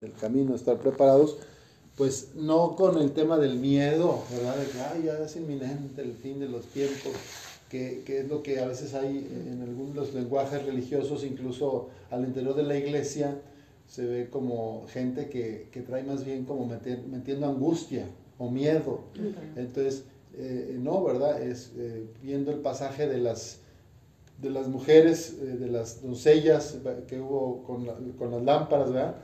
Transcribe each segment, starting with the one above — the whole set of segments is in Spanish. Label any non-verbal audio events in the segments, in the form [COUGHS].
del camino, estar preparados, pues no con el tema del miedo, ¿verdad? De que Ay, ya es inminente el fin de los tiempos, que, que, es lo que a veces hay en algunos lenguajes religiosos, incluso al interior de la iglesia, se ve como gente que, que trae más bien como metiendo angustia o miedo. Entonces, eh, no, ¿verdad? Es eh, viendo el pasaje de las, de las mujeres, eh, de las doncellas que hubo con, con las lámparas, ¿verdad?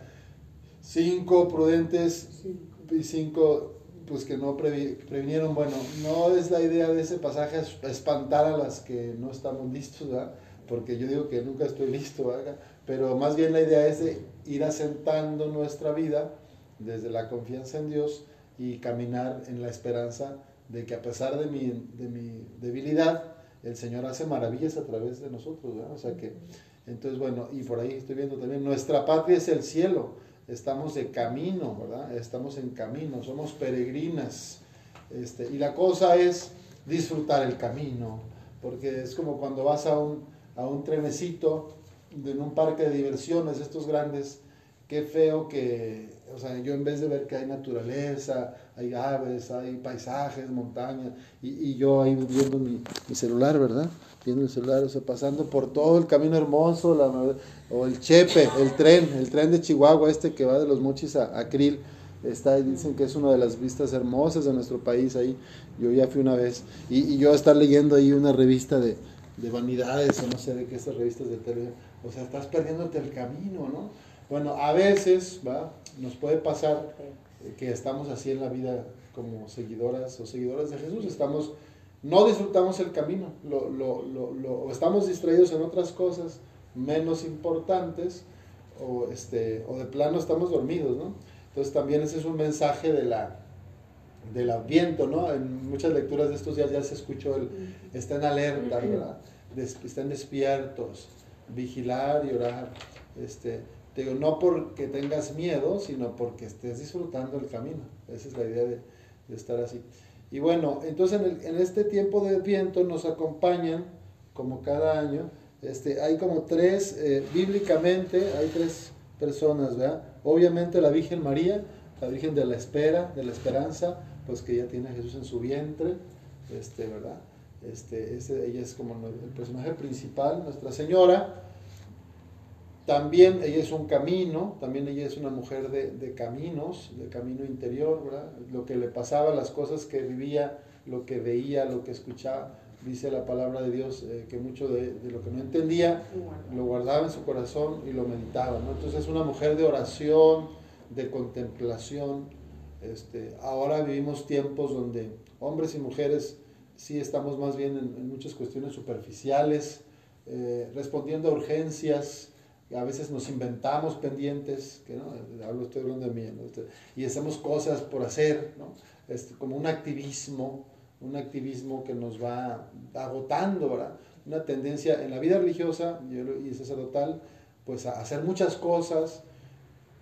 Cinco prudentes y cinco pues que no previnieron. Bueno, no es la idea de ese pasaje espantar a las que no estamos listos, ¿verdad? Porque yo digo que nunca estoy listo, ¿verdad? Pero más bien la idea es de ir asentando nuestra vida desde la confianza en Dios y caminar en la esperanza de que a pesar de mi, de mi debilidad, el Señor hace maravillas a través de nosotros, ¿verdad? O sea que, entonces, bueno, y por ahí estoy viendo también, nuestra patria es el cielo estamos de camino, ¿verdad? Estamos en camino, somos peregrinas. Este, y la cosa es disfrutar el camino, porque es como cuando vas a un, a un trenecito en un parque de diversiones, estos grandes, qué feo que, o sea, yo en vez de ver que hay naturaleza, hay aves, hay paisajes, montañas, y, y yo ahí viendo mi, mi, celular, ¿verdad? Viendo el celular, o sea, pasando por todo el camino hermoso, la, o el Chepe, el tren, el tren de Chihuahua, este que va de los Mochis a, a Krill, está, dicen que es una de las vistas hermosas de nuestro país ahí, yo ya fui una vez, y, y yo estar leyendo ahí una revista de, de vanidades, o no sé de qué, esas revistas de tele, o sea, estás perdiéndote el camino, ¿no? Bueno, a veces, ¿va? Nos puede pasar que estamos así en la vida como seguidoras o seguidoras de Jesús, estamos, no disfrutamos el camino, lo, lo, lo, estamos distraídos en otras cosas, menos importantes o, este, o de plano estamos dormidos, ¿no? Entonces también ese es un mensaje de la, del adviento, ¿no? En muchas lecturas de estos días ya se escuchó el, estén alerta, ¿verdad? estén despiertos, vigilar y orar. Este, te digo, no porque tengas miedo, sino porque estés disfrutando el camino. Esa es la idea de, de estar así. Y bueno, entonces en, el, en, este tiempo de adviento nos acompañan, como cada año, este, hay como tres, eh, bíblicamente, hay tres personas, ¿verdad? Obviamente la Virgen María, la Virgen de la Espera, de la Esperanza, pues que ya tiene a Jesús en su vientre, este, ¿verdad? Este, ella es como el personaje principal, Nuestra Señora. También ella es un camino, también ella es una mujer de, de, caminos, de camino interior, ¿verdad? Lo que le pasaba, las cosas que vivía, lo que veía, lo que escuchaba dice la palabra de Dios eh, que mucho de, de, lo que no entendía lo guardaba en su corazón y lo meditaba. ¿no? Entonces es una mujer de oración, de contemplación. Este, ahora vivimos tiempos donde hombres y mujeres sí estamos más bien en, en muchas cuestiones superficiales, eh, respondiendo a urgencias, a veces nos inventamos pendientes, que no, hablo, estoy de mí. Este, y hacemos cosas por hacer, ¿no? este, como un activismo un activismo que nos va agotando, ¿verdad? Una tendencia en la vida religiosa y sacerdotal, pues a hacer muchas cosas,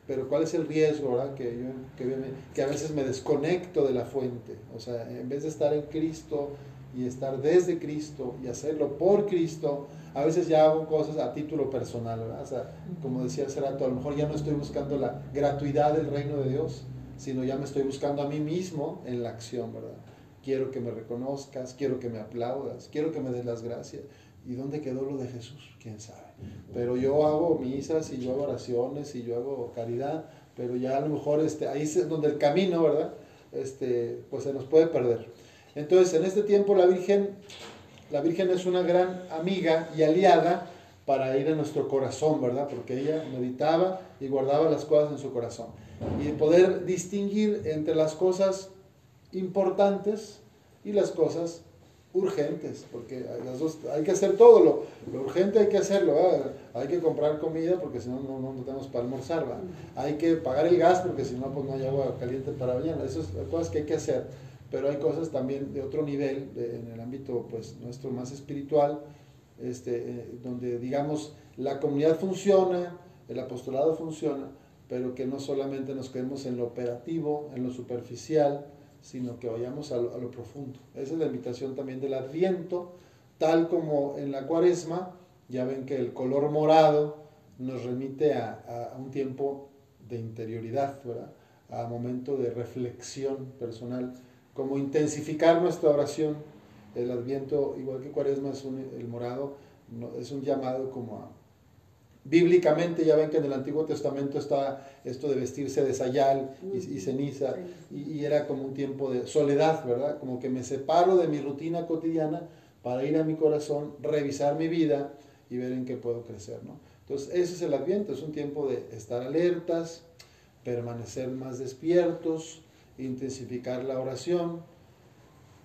pero ¿cuál es el riesgo, ¿verdad? Que, yo, que a veces me desconecto de la fuente, o sea, en vez de estar en Cristo y estar desde Cristo y hacerlo por Cristo, a veces ya hago cosas a título personal, ¿verdad? O sea, como decía hace rato, a lo mejor ya no estoy buscando la gratuidad del reino de Dios, sino ya me estoy buscando a mí mismo en la acción, ¿verdad? quiero que me reconozcas, quiero que me aplaudas, quiero que me des las gracias. ¿Y dónde quedó lo de Jesús? ¿Quién sabe? Pero yo hago misas y yo hago oraciones y yo hago caridad, pero ya a lo mejor este, ahí es donde el camino, ¿verdad? Este, pues se nos puede perder. Entonces, en este tiempo la Virgen, la Virgen es una gran amiga y aliada para ir a nuestro corazón, ¿verdad? Porque ella meditaba y guardaba las cosas en su corazón. Y poder distinguir entre las cosas importantes y las cosas urgentes, porque las dos, hay que hacer todo, lo, lo urgente hay que hacerlo, hay que comprar comida porque si no, no, no tenemos para almorzar, hay que pagar el gas porque si no, pues no hay agua caliente para mañana, esas son cosas que hay que hacer, pero hay cosas también de otro nivel, en el ámbito pues nuestro más espiritual, este, eh, donde digamos la comunidad funciona, el apostolado funciona, pero que no solamente nos quedemos en lo operativo, en lo superficial, sino que vayamos a lo, a lo, profundo. Esa es la invitación también del Adviento, tal como en la Cuaresma, ya ven que el color morado nos remite a, a un tiempo de interioridad, ¿verdad? A momento de reflexión personal, como intensificar nuestra oración. El adviento, igual que cuaresma, es el morado, es un llamado como a Bíblicamente ya ven que en el Antiguo Testamento está esto de vestirse de sayal y, ceniza y, era como un tiempo de soledad, ¿verdad? Como que me separo de mi rutina cotidiana para ir a mi corazón, revisar mi vida y ver en qué puedo crecer, ¿no? Entonces ese es el Adviento, es un tiempo de estar alertas, permanecer más despiertos, intensificar la oración,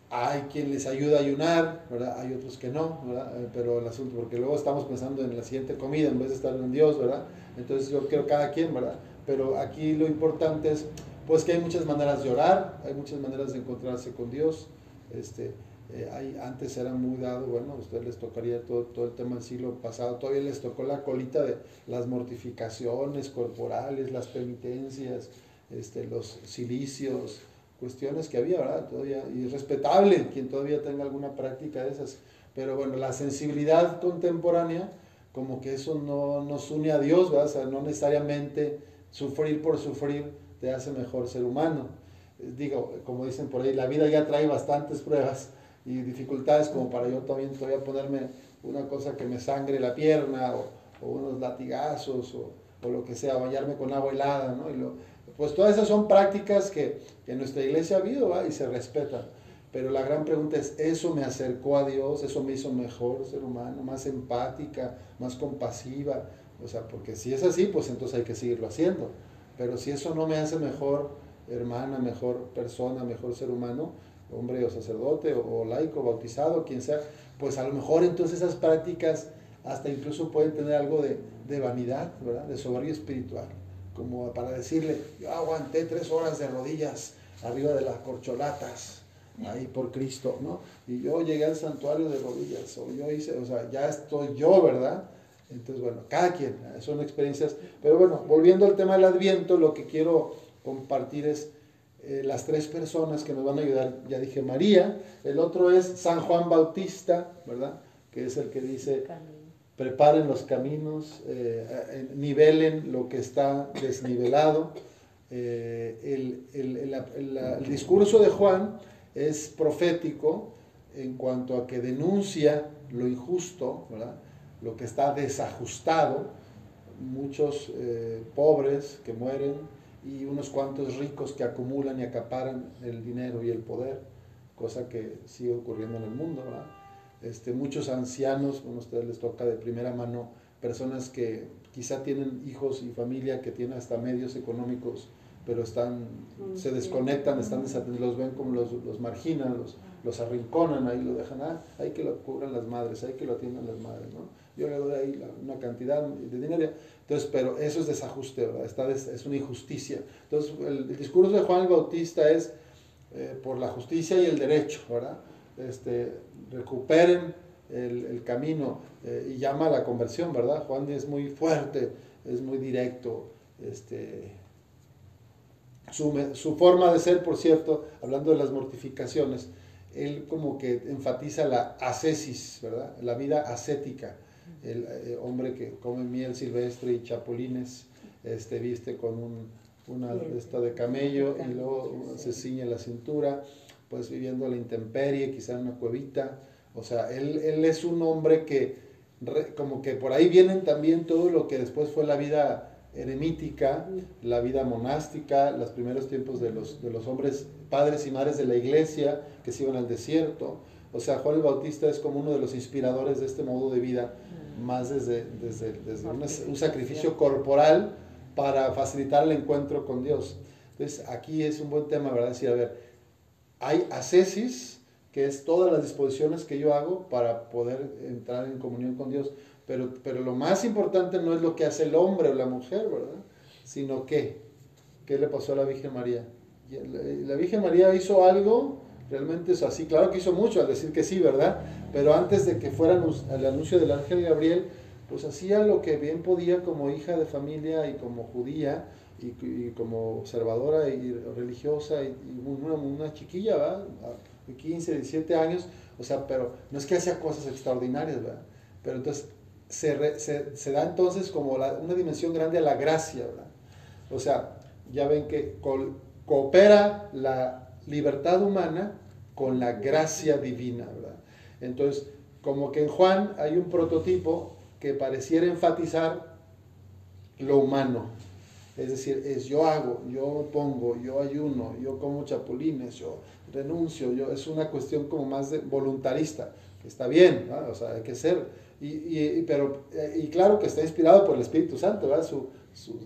hay quien les ayuda a ayunar, ¿verdad? Hay otros que no, ¿verdad? Eh, pero el asunto, porque luego estamos pensando en la siguiente comida en vez de estar en Dios, ¿verdad? Entonces yo creo cada quien, ¿verdad? Pero aquí lo importante es, pues que hay muchas maneras de orar, hay muchas maneras de encontrarse con Dios. Este, eh, antes era muy dado, bueno, a ustedes les tocaría todo, todo el tema del siglo pasado, todavía les tocó la colita de las mortificaciones corporales, las penitencias, este, los silicios, cuestiones que había, ¿verdad? Todavía, y es respetable quien todavía tenga alguna práctica de esas. Pero bueno, la sensibilidad contemporánea, como que eso no nos une a Dios, ¿verdad? O sea, no necesariamente sufrir por sufrir te hace mejor ser humano. Eh, digo, como dicen por ahí, la vida ya trae bastantes pruebas y dificultades como para yo también todavía ponerme una cosa que me sangre la pierna o, o unos latigazos o, o, lo que sea, bañarme con agua helada, ¿no? Y lo, pues todas esas son prácticas que, en nuestra iglesia ha habido y se respetan. Pero la gran pregunta es, ¿eso me acercó a Dios? ¿Eso me hizo mejor ser humano? ¿Más empática? ¿Más compasiva? O sea, porque si es así, pues entonces hay que seguirlo haciendo. Pero si eso no me hace mejor hermana, mejor persona, mejor ser humano, hombre o sacerdote o, laico, bautizado, quien sea, pues a lo mejor entonces esas prácticas hasta incluso pueden tener algo de, de vanidad, ¿verdad? De soberbia espiritual como para decirle, yo aguanté tres horas de rodillas arriba de las corcholatas, ahí por Cristo, ¿no? Y yo llegué al santuario de rodillas, o yo hice, o sea, ya estoy yo, ¿verdad? Entonces, bueno, cada quien, son experiencias. Pero bueno, volviendo al tema del Adviento, lo que quiero compartir es eh, las tres personas que nos van a ayudar. Ya dije María, el otro es San Juan Bautista, ¿verdad? Que es el que dice, preparen los caminos, eh, nivelen lo que está desnivelado. Eh, el, discurso de Juan es profético en cuanto a que denuncia lo injusto, lo que está desajustado, muchos eh, pobres que mueren y unos cuantos ricos que acumulan y acaparan el dinero y el poder, cosa que sigue ocurriendo en el mundo. Este, muchos ancianos, a ustedes les toca de primera mano, personas que quizá tienen hijos y familia que tienen hasta medios económicos, pero están, se desconectan, están los ven como los, los marginan, los, los arrinconan, ahí lo dejan, ah, hay que lo cubran las madres, hay que lo atiendan las madres, ¿no? Yo le doy ahí una cantidad de dinero, entonces, pero eso es desajuste, ¿verdad? Está es una injusticia. Entonces, el, discurso de Juan el Bautista es eh, por la justicia y el derecho, ¿verdad? Este, recuperen el, camino eh, y llama a la conversión, ¿verdad? Juan es muy fuerte, es muy directo. Este, su, forma de ser, por cierto, hablando de las mortificaciones, él como que enfatiza la ascesis, ¿verdad? La vida ascética. El, eh, hombre que come miel silvestre y chapulines, este, viste con un, una esta de camello y luego se ciñe la cintura, pues viviendo a la intemperie, quizá en una cuevita, o sea, él, él es un hombre que como que por ahí vienen también todo lo que después fue la vida eremítica, la vida monástica, los primeros tiempos de los, de los hombres, padres y madres de la iglesia que se iban al desierto. O sea, Juan el Bautista es como uno de los inspiradores de este modo de vida, más desde, desde, desde un sacrificio corporal para facilitar el encuentro con Dios. Entonces, aquí es un buen tema, ¿verdad? Decir, a ver, hay ascesis, que es todas las disposiciones que yo hago para poder entrar en comunión con Dios. Pero, pero lo más importante no es lo que hace el hombre o la mujer, ¿verdad? Sino qué. ¿Qué le pasó a la Virgen María? La Virgen María hizo algo, realmente es así, claro que hizo mucho al decir que sí, ¿verdad? Pero antes de que fuera el anuncio del ángel Gabriel, pues hacía lo que bien podía como hija de familia y como judía y, como observadora y religiosa y, una, una, chiquilla, ¿verdad? de 15, 17 años, o sea, pero no es que hacía cosas extraordinarias, ¿verdad? Pero entonces se, se, se da entonces como una dimensión grande a la gracia, ¿verdad? O sea, ya ven que coopera la libertad humana con la gracia divina, ¿verdad? Entonces, como que en Juan hay un prototipo que pareciera enfatizar lo humano. Es decir, es yo hago, yo pongo, yo ayuno, yo como chapulines, yo renuncio, yo, es una cuestión como más de voluntarista, que está bien, o sea, hay que ser, y, pero, eh, y claro que está inspirado por el Espíritu Santo, ¿verdad? Su,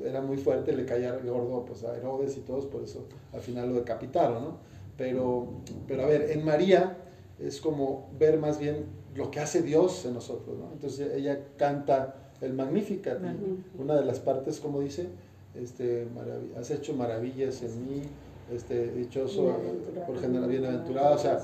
era muy fuerte, le caía gordo pues, a Herodes y todos, por eso al final lo decapitaron, ¿no? Pero, pero a ver, en María es como ver más bien lo que hace Dios en nosotros, ¿no? Entonces ella canta el Magnificat, una de las partes, como dice, este, has hecho maravillas en mí, este, dichoso, por general, bienaventurado, o sea,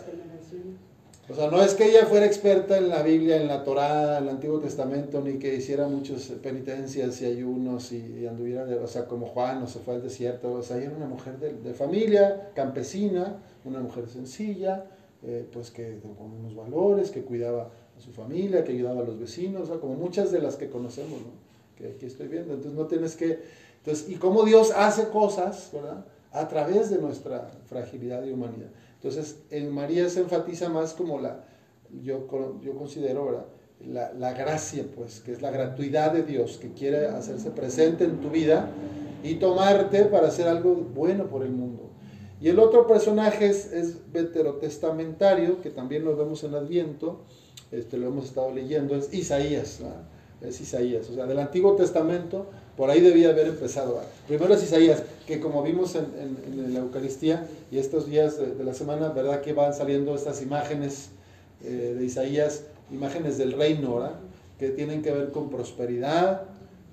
o sea, no es que ella fuera experta en la Biblia, en la Torá, en el Antiguo Testamento, ni que hiciera muchas penitencias y ayunos y, anduviera, o sea, como Juan, o se fue al desierto, o sea, ella era una mujer de, familia, campesina, una mujer sencilla, eh, pues que con unos valores, que cuidaba a su familia, que ayudaba a los vecinos, o sea, como muchas de las que conocemos, ¿no? Que aquí estoy viendo. Entonces no tienes que, entonces, y cómo Dios hace cosas, ¿verdad? A través de nuestra fragilidad y humanidad. Entonces, en María se enfatiza más como la, yo, yo considero, ¿verdad? La, la, gracia, pues, que es la gratuidad de Dios, que quiere hacerse presente en tu vida y tomarte para hacer algo bueno por el mundo. Y el otro personaje es, es veterotestamentario, que también lo vemos en Adviento, este, lo hemos estado leyendo, es Isaías, es Isaías, o sea, del Antiguo Testamento, por ahí debía haber empezado. Primero es Isaías, que como vimos en, en, la Eucaristía y estos días de, la semana, ¿verdad? Que van saliendo estas imágenes eh, de Isaías, imágenes del reino, ¿verdad? Que tienen que ver con prosperidad,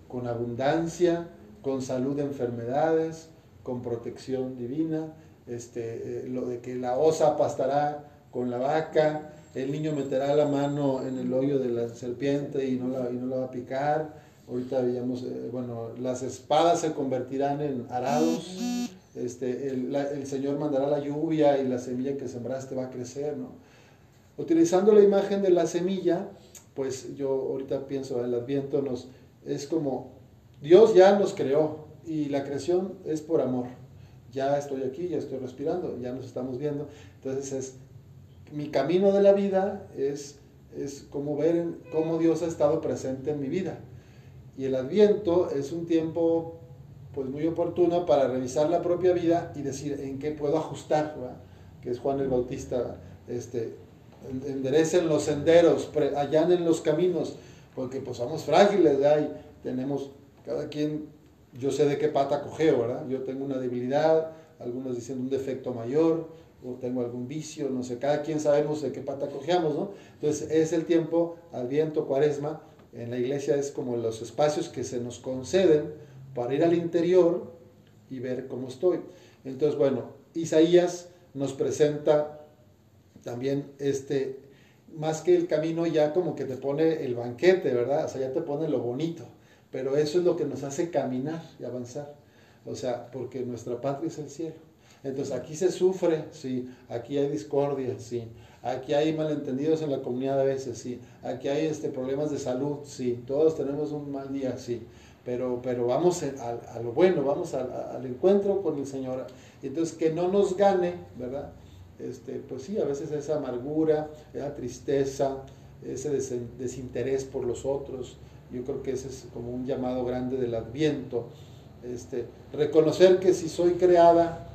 con abundancia, con salud de enfermedades, con protección divina, este, eh, lo de que la osa pastará con la vaca, el niño meterá la mano en el hoyo de la serpiente y no la, y no la va a picar, Ahorita veíamos, eh, bueno, las espadas se convertirán en arados, este, el, Señor mandará la lluvia y la semilla que sembraste va a crecer, ¿no? Utilizando la imagen de la semilla, pues yo ahorita pienso, el adviento nos, es como, Dios ya nos creó y la creación es por amor. Ya estoy aquí, ya estoy respirando, ya nos estamos viendo. Entonces es, mi camino de la vida es, es como ver cómo Dios ha estado presente en mi vida y el adviento es un tiempo pues muy oportuno para revisar la propia vida y decir en qué puedo ajustar, que es Juan el Bautista, este, enderecen los senderos, allanen los caminos, porque pues somos frágiles, y tenemos, cada quien, yo sé de qué pata cogeo, ¿verdad? Yo tengo una debilidad, algunos dicen un defecto mayor, o tengo algún vicio, no sé, cada quien sabemos de qué pata cojeamos, ¿no? Entonces es el tiempo, adviento, cuaresma, en la iglesia es como los espacios que se nos conceden para ir al interior y ver cómo estoy. Entonces, bueno, Isaías nos presenta también este, más que el camino ya como que te pone el banquete, ¿verdad? O sea, ya te pone lo bonito, pero eso es lo que nos hace caminar y avanzar. O sea, porque nuestra patria es el cielo. Entonces aquí se sufre, sí, aquí hay discordia, sí, aquí hay malentendidos en la comunidad a veces, sí, aquí hay este, problemas de salud, sí, todos tenemos un mal día, sí, pero, pero vamos a, lo bueno, vamos al encuentro con el Señor. Entonces que no nos gane, ¿verdad? Este, pues sí, a veces esa amargura, esa tristeza, ese desinterés por los otros, yo creo que ese es como un llamado grande del adviento. Este, reconocer que si soy creada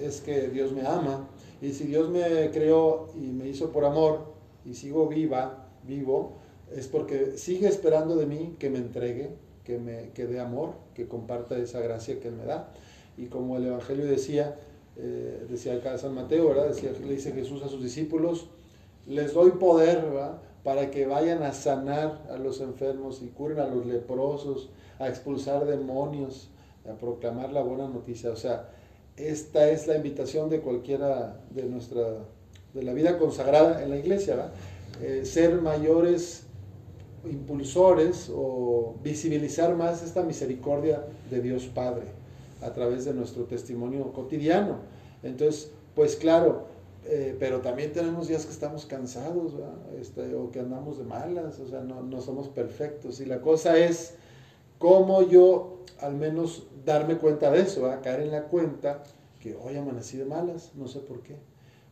es que Dios me ama. Y si Dios me creó y me hizo por amor y sigo viva, vivo, es porque sigue esperando de mí que me entregue, que me que dé amor, que comparta esa gracia que Él me da. Y como el Evangelio decía, eh, decía acá San Mateo, ¿verdad? Le dice Jesús a sus discípulos, les doy poder, Para que vayan a sanar a los enfermos y curen a los leprosos, a expulsar demonios, a proclamar la buena noticia. O sea, esta es la invitación de cualquiera de nuestra, de la vida consagrada en la iglesia, eh, ser mayores impulsores o visibilizar más esta misericordia de Dios Padre a través de nuestro testimonio cotidiano. Entonces, pues claro, eh, pero también tenemos días que estamos cansados este, o que andamos de malas, o sea, no, no somos perfectos. Y la cosa es cómo yo al menos darme cuenta de eso, a caer en la cuenta que hoy amanecí de malas, no sé por qué,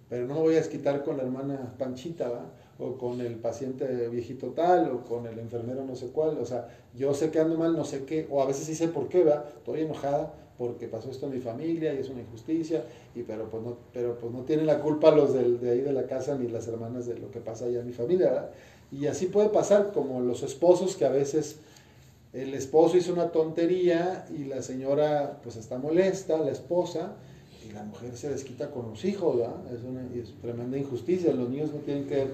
pero no me voy a desquitar con la hermana Panchita, ¿va? o con el paciente viejito tal, o con el enfermero no sé cuál, o sea, yo sé que ando mal, no sé qué, o a veces sí sé por qué, ¿va? estoy enojada porque pasó esto en mi familia y es una injusticia, y pero pues no, pero pues no tienen la culpa los de ahí de la casa ni las hermanas de lo que pasa allá en mi familia, ¿verdad? Y así puede pasar, como los esposos que a veces el esposo hizo una tontería y la señora pues está molesta, la esposa, y la mujer se desquita con los hijos. Es una es tremenda injusticia, los niños no tienen que,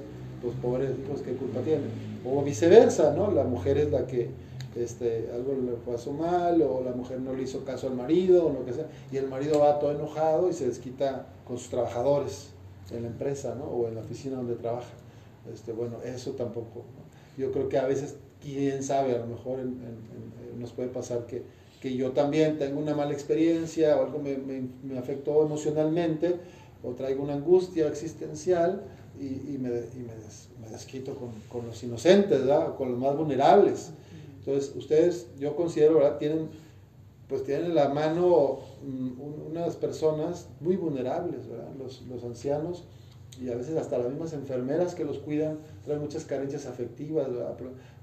los pobres hijos, ¿qué culpa tienen? O viceversa, ¿no? La mujer es la que este, algo le pasó mal, o la mujer no le hizo caso al marido, o lo que sea, y el marido va todo enojado y se desquita con sus trabajadores en la empresa, ¿no? O en la oficina donde trabaja. Este, bueno, eso tampoco. Yo creo que a veces, quién sabe, a lo mejor nos puede pasar que, que, yo también tengo una mala experiencia o algo me, me, afectó emocionalmente o traigo una angustia existencial y, y me, y me, desquito con, con, los inocentes, ¿verdad? con los más vulnerables. Entonces, ustedes, yo considero, ¿verdad? Tienen, pues tienen en la mano mm, unas personas muy vulnerables, ¿verdad? Los, los ancianos y a veces hasta las mismas enfermeras que los cuidan traen muchas carencias afectivas,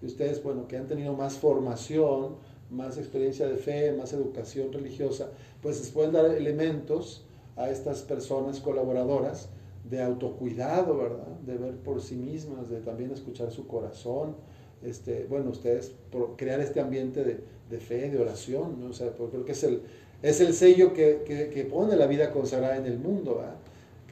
y ustedes, bueno, que han tenido más formación, más experiencia de fe, más educación religiosa, pues les pueden dar elementos a estas personas colaboradoras de autocuidado, ¿verdad? De ver por sí mismas, de también escuchar su corazón, este, bueno, ustedes crear este ambiente de, de fe, de oración, ¿no? O sea, porque creo que es el, es el sello que, que, que pone la vida consagrada en el mundo, ¿verdad?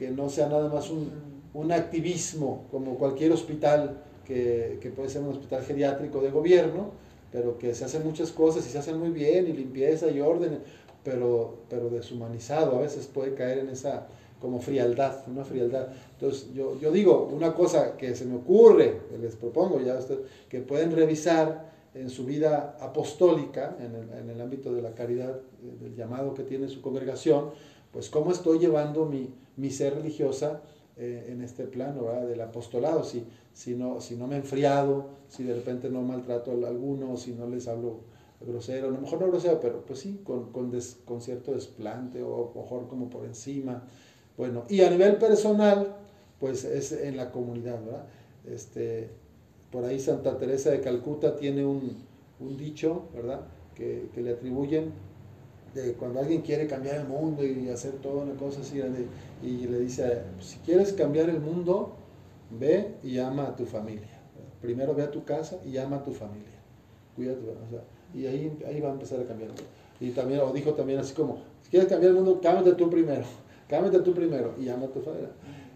Que no sea nada más un, un activismo como cualquier hospital que, que, puede ser un hospital geriátrico de gobierno, pero que se hacen muchas cosas y se hacen muy bien y limpieza y orden, pero, pero deshumanizado, a veces puede caer en esa como frialdad, una frialdad. Entonces yo, yo digo, una cosa que se me ocurre, les propongo ya usted, que pueden revisar en su vida apostólica, en el, en el ámbito de la caridad, del llamado que tiene su congregación, pues cómo estoy llevando mi, mi ser religiosa eh, en este plano del apostolado, si, si, no, si no me he enfriado, si de repente no maltrato a alguno, si no les hablo grosero, a lo mejor no grosero, pero pues sí, con, con, con cierto desplante o mejor como por encima. Bueno, y a nivel personal, pues es en la comunidad, ¿verdad? Este, por ahí Santa Teresa de Calcuta tiene un, un dicho, ¿verdad? Que le atribuyen de cuando alguien quiere cambiar el mundo y hacer toda una cosa así grande, y le dice, si quieres cambiar el mundo, ve y ama a tu familia. Primero ve a tu casa y ama a tu familia. Cuídate, o sea, y ahí, ahí va a empezar a cambiar. Y también, o dijo también así como, si quieres cambiar el mundo, cámbiate tú primero, [LAUGHS] cámbiate tú primero y ama a tu familia.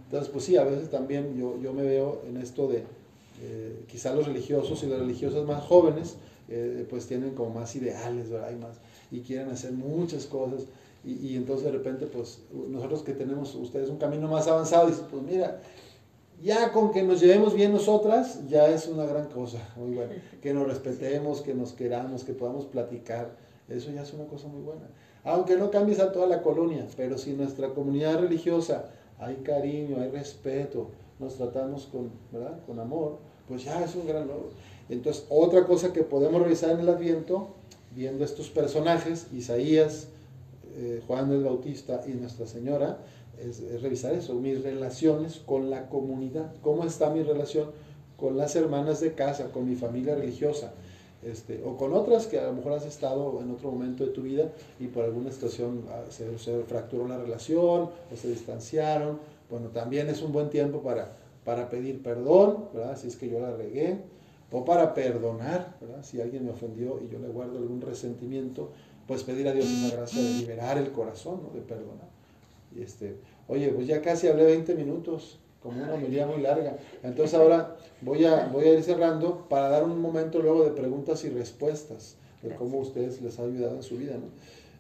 Entonces, pues sí, a veces también yo, yo me veo en esto de, eh, quizá los religiosos y las religiosas más jóvenes, eh, pues tienen como más ideales, ¿verdad? Hay más, y quieren hacer muchas cosas. Y, y, entonces de repente, pues nosotros que tenemos ustedes un camino más avanzado, dicen, pues mira, ya con que nos llevemos bien nosotras, ya es una gran cosa, muy buena. [LAUGHS] Que nos respetemos, que nos queramos, que podamos platicar, eso ya es una cosa muy buena. Aunque no cambies a toda la colonia, pero si nuestra comunidad religiosa hay cariño, hay respeto, nos tratamos con, ¿verdad? con amor, pues ya es un gran logro. Entonces, otra cosa que podemos revisar en el Adviento viendo estos personajes, Isaías, eh, Juan el Bautista y Nuestra Señora, es, revisar eso, mis relaciones con la comunidad, cómo está mi relación con las hermanas de casa, con mi familia religiosa, este, o con otras que a lo mejor has estado en otro momento de tu vida y por alguna situación ah, se, se fracturó la relación o se distanciaron. Bueno, también es un buen tiempo para, para pedir perdón, ¿verdad? Si es que yo la regué, o para perdonar, ¿verdad? Si alguien me ofendió y yo le guardo algún resentimiento, pues pedir a Dios una gracia de liberar el corazón, ¿no? De perdonar. Y este, oye, pues ya casi hablé 20 minutos, como una medida muy larga. Entonces ahora voy a, voy a ir cerrando para dar un momento luego de preguntas y respuestas de cómo ustedes les ha ayudado en su vida, ¿no?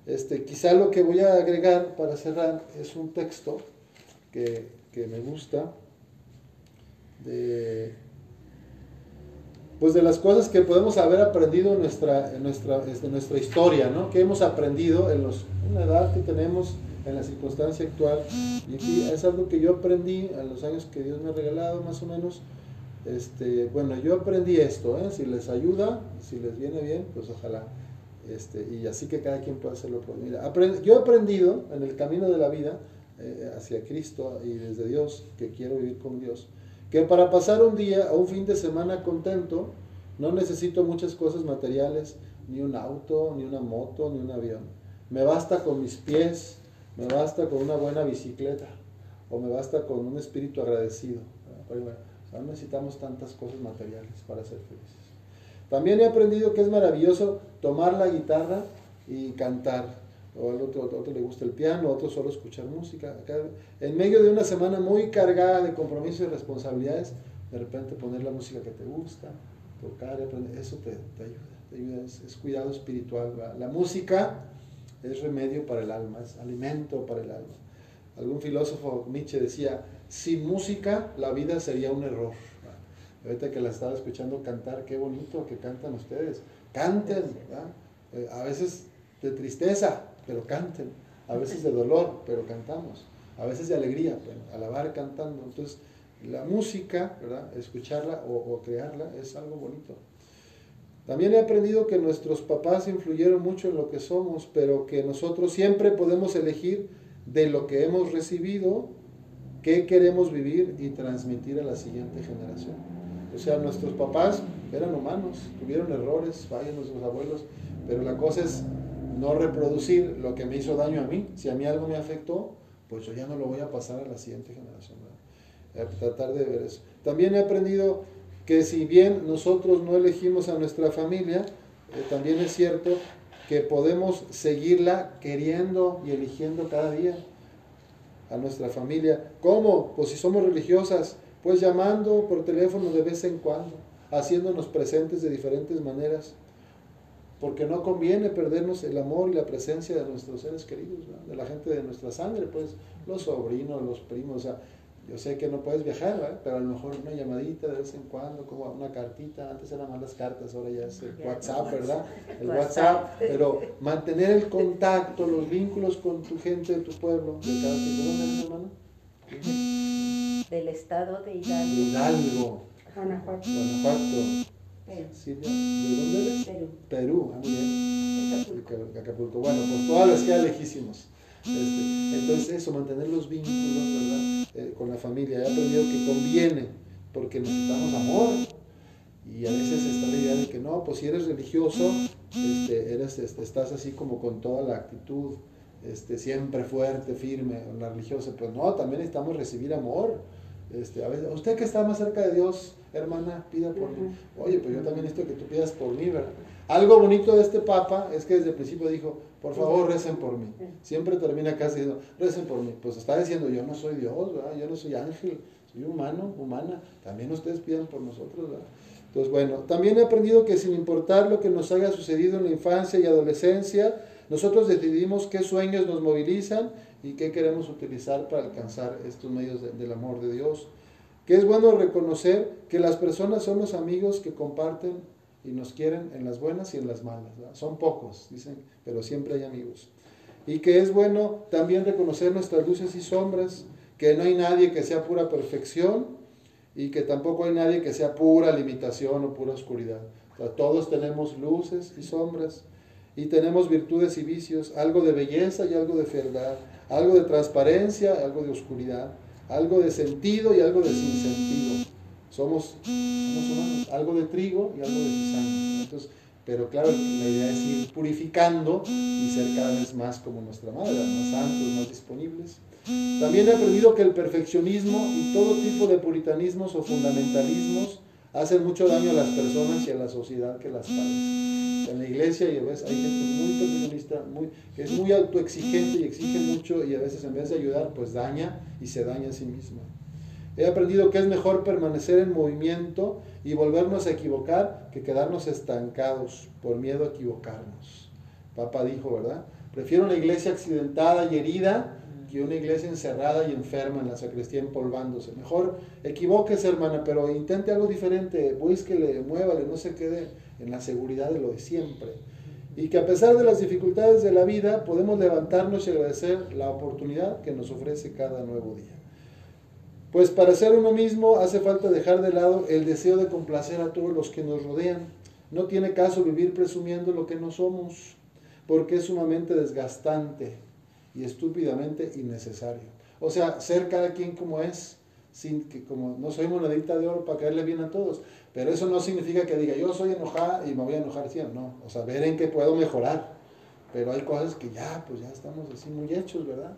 Este, quizá lo que voy a agregar para cerrar es un texto que, que me gusta de pues de las cosas que podemos haber aprendido en nuestra, en nuestra, este, nuestra historia, ¿no? Que hemos aprendido en, los, en la edad que tenemos, en la circunstancia actual. Y aquí es algo que yo aprendí a los años que Dios me ha regalado, más o menos, Este, bueno, yo aprendí esto, ¿eh? si les ayuda, si les viene bien, pues ojalá. Este, y así que cada quien pueda hacerlo por mí. yo he aprendido en el camino de la vida eh, hacia Cristo y desde Dios, que quiero vivir con Dios, que para pasar un día o un fin de semana contento, no necesito muchas cosas materiales, ni un auto, ni una moto, ni un avión. Me basta con mis pies, me basta con una buena bicicleta, o me basta con un espíritu agradecido. no necesitamos tantas cosas materiales para ser felices. También he aprendido que es maravilloso tomar la guitarra y cantar. O al otro, otro le gusta el piano, otro solo escuchar música. En medio de una semana muy cargada de compromisos y responsabilidades, de repente poner la música que te gusta, tocar, aprender, eso te, ayuda, es, cuidado espiritual. La música es remedio para el alma, es alimento para el alma. Algún filósofo Nietzsche decía, sin música la vida sería un error. Ahorita que la estaba escuchando cantar, qué bonito que cantan ustedes. Canten, eh, a veces de tristeza, pero canten. A veces de dolor, pero cantamos. A veces de alegría, pero alabar cantando. Entonces, la música, ¿verdad? escucharla o, crearla es algo bonito. También he aprendido que nuestros papás influyeron mucho en lo que somos, pero que nosotros siempre podemos elegir de lo que hemos recibido qué queremos vivir y transmitir a la siguiente generación. O sea, nuestros papás eran humanos, tuvieron errores, fallan nuestros abuelos, pero la cosa es no reproducir lo que me hizo daño a mí. Si a mí algo me afectó, pues yo ya no lo voy a pasar a la siguiente generación. Eh, tratar de ver eso. También he aprendido que si bien nosotros no elegimos a nuestra familia, eh, también es cierto que podemos seguirla queriendo y eligiendo cada día a nuestra familia. ¿Cómo? Pues si somos religiosas, pues llamando por teléfono de vez en cuando, haciéndonos presentes de diferentes maneras, porque no conviene perdernos el amor y la presencia de nuestros seres queridos, de la gente de nuestra sangre, pues los sobrinos, los primos, o sea, yo sé que no puedes viajar, pero a lo mejor una llamadita de vez en cuando, como una cartita, antes eran más las cartas, ahora ya es el WhatsApp, ¿verdad? [LAUGHS] El WhatsApp, pero mantener el contacto, los vínculos con tu gente de tu pueblo, de cada tipo. ¿Dónde eres, hermano? Del estado de Hidalgo. Hidalgo. Guanajuato. Guanajuato. Perú. ¿De dónde eres? Perú. Perú, ah, muy bien. Acapulco. Bueno, pues todas las queda lejísimos. Este, entonces eso, mantener los vínculos, ¿verdad? Eh, con la familia. He aprendido que conviene, porque necesitamos amor. Y a veces está la idea de que no, pues si eres religioso, este, eres, este, estás así como con toda la actitud, este, siempre fuerte, firme, la religiosa. Pues no, también necesitamos recibir amor. Este, a veces, usted que está más cerca de Dios, hermana, pida por mí. Oye, pues yo también necesito que tú pidas por mí, ¿verdad? Algo bonito de este Papa es que desde el principio dijo, por favor, recen por mí. Siempre termina casi diciendo, recen por mí. Pues está diciendo, yo no soy Dios, ¿verdad? yo no soy ángel, soy humano, humana. También ustedes pidan por nosotros. ¿verdad? Entonces, bueno, también he aprendido que sin importar lo que nos haya sucedido en la infancia y adolescencia, nosotros decidimos qué sueños nos movilizan y qué queremos utilizar para alcanzar estos medios del amor de Dios. Que es bueno reconocer que las personas son los amigos que comparten y nos quieren en las buenas y en las malas. Son pocos, dicen, pero siempre hay amigos. Y que es bueno también reconocer nuestras luces y sombras, que no hay nadie que sea pura perfección y que tampoco hay nadie que sea pura limitación o pura oscuridad. todos tenemos luces y sombras y tenemos virtudes y vicios, algo de belleza y algo de fealdad, algo de transparencia, algo de oscuridad, algo de sentido y algo de sinsentido. Somos, humanos, algo de trigo y algo de cizaña. Entonces, pero claro, la idea es ir purificando y ser cada vez más como nuestra madre, más santos, más disponibles. También he aprendido que el perfeccionismo y todo tipo de puritanismos o fundamentalismos hacen mucho daño a las personas y a la sociedad que las padece. En la iglesia y a veces hay gente muy perfeccionista, muy, que es muy autoexigente y exige mucho y a veces en vez de ayudar, pues daña y se daña a sí misma. He aprendido que es mejor permanecer en movimiento y volvernos a equivocar que quedarnos estancados por miedo a equivocarnos. Papa dijo, ¿verdad? Prefiero una iglesia accidentada y herida que una iglesia encerrada y enferma en la sacristía empolvándose. Mejor equivóquese, hermana, pero intente algo diferente, búsquele, muévale, no se quede en la seguridad de lo de siempre. Y que a pesar de las dificultades de la vida, podemos levantarnos y agradecer la oportunidad que nos ofrece cada nuevo día. Pues para ser uno mismo hace falta dejar de lado el deseo de complacer a todos los que nos rodean. No tiene caso vivir presumiendo lo que no somos, porque es sumamente desgastante y estúpidamente innecesario. O sea, ser cada quien como es, sin que como no soy monedita de oro para caerle bien a todos, pero eso no significa que diga yo soy enojada y me voy a enojar siempre, no, o sea, ver en qué puedo mejorar, pero hay cosas que ya, pues ya estamos así muy hechos, ¿verdad?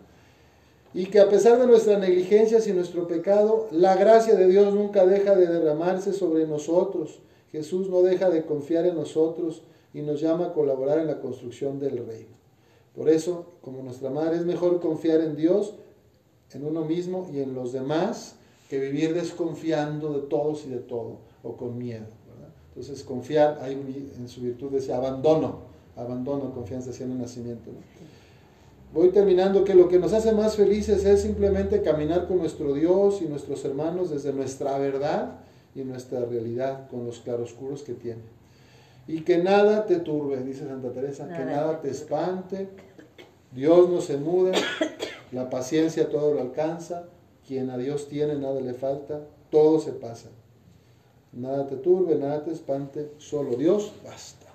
Y que a pesar de nuestras negligencias y nuestro pecado, la gracia de Dios nunca deja de derramarse sobre nosotros. Jesús no deja de confiar en nosotros y nos llama a colaborar en la construcción del reino. Por eso, como nuestra madre, es mejor confiar en Dios, en uno mismo y en los demás, que vivir desconfiando de todos y de todo, o con miedo. Entonces, confiar, hay en su virtud ese abandono, abandono, confianza hacia el nacimiento. Voy terminando que lo que nos hace más felices es simplemente caminar con nuestro Dios y nuestros hermanos desde nuestra verdad y nuestra realidad, con los claroscuros que tiene. Y que nada te turbe, dice Santa Teresa, que nada te espante. Dios no se muda, [COUGHS] la paciencia todo lo alcanza, quien a Dios tiene nada le falta, todo se pasa. Nada te turbe, nada te espante, solo Dios basta.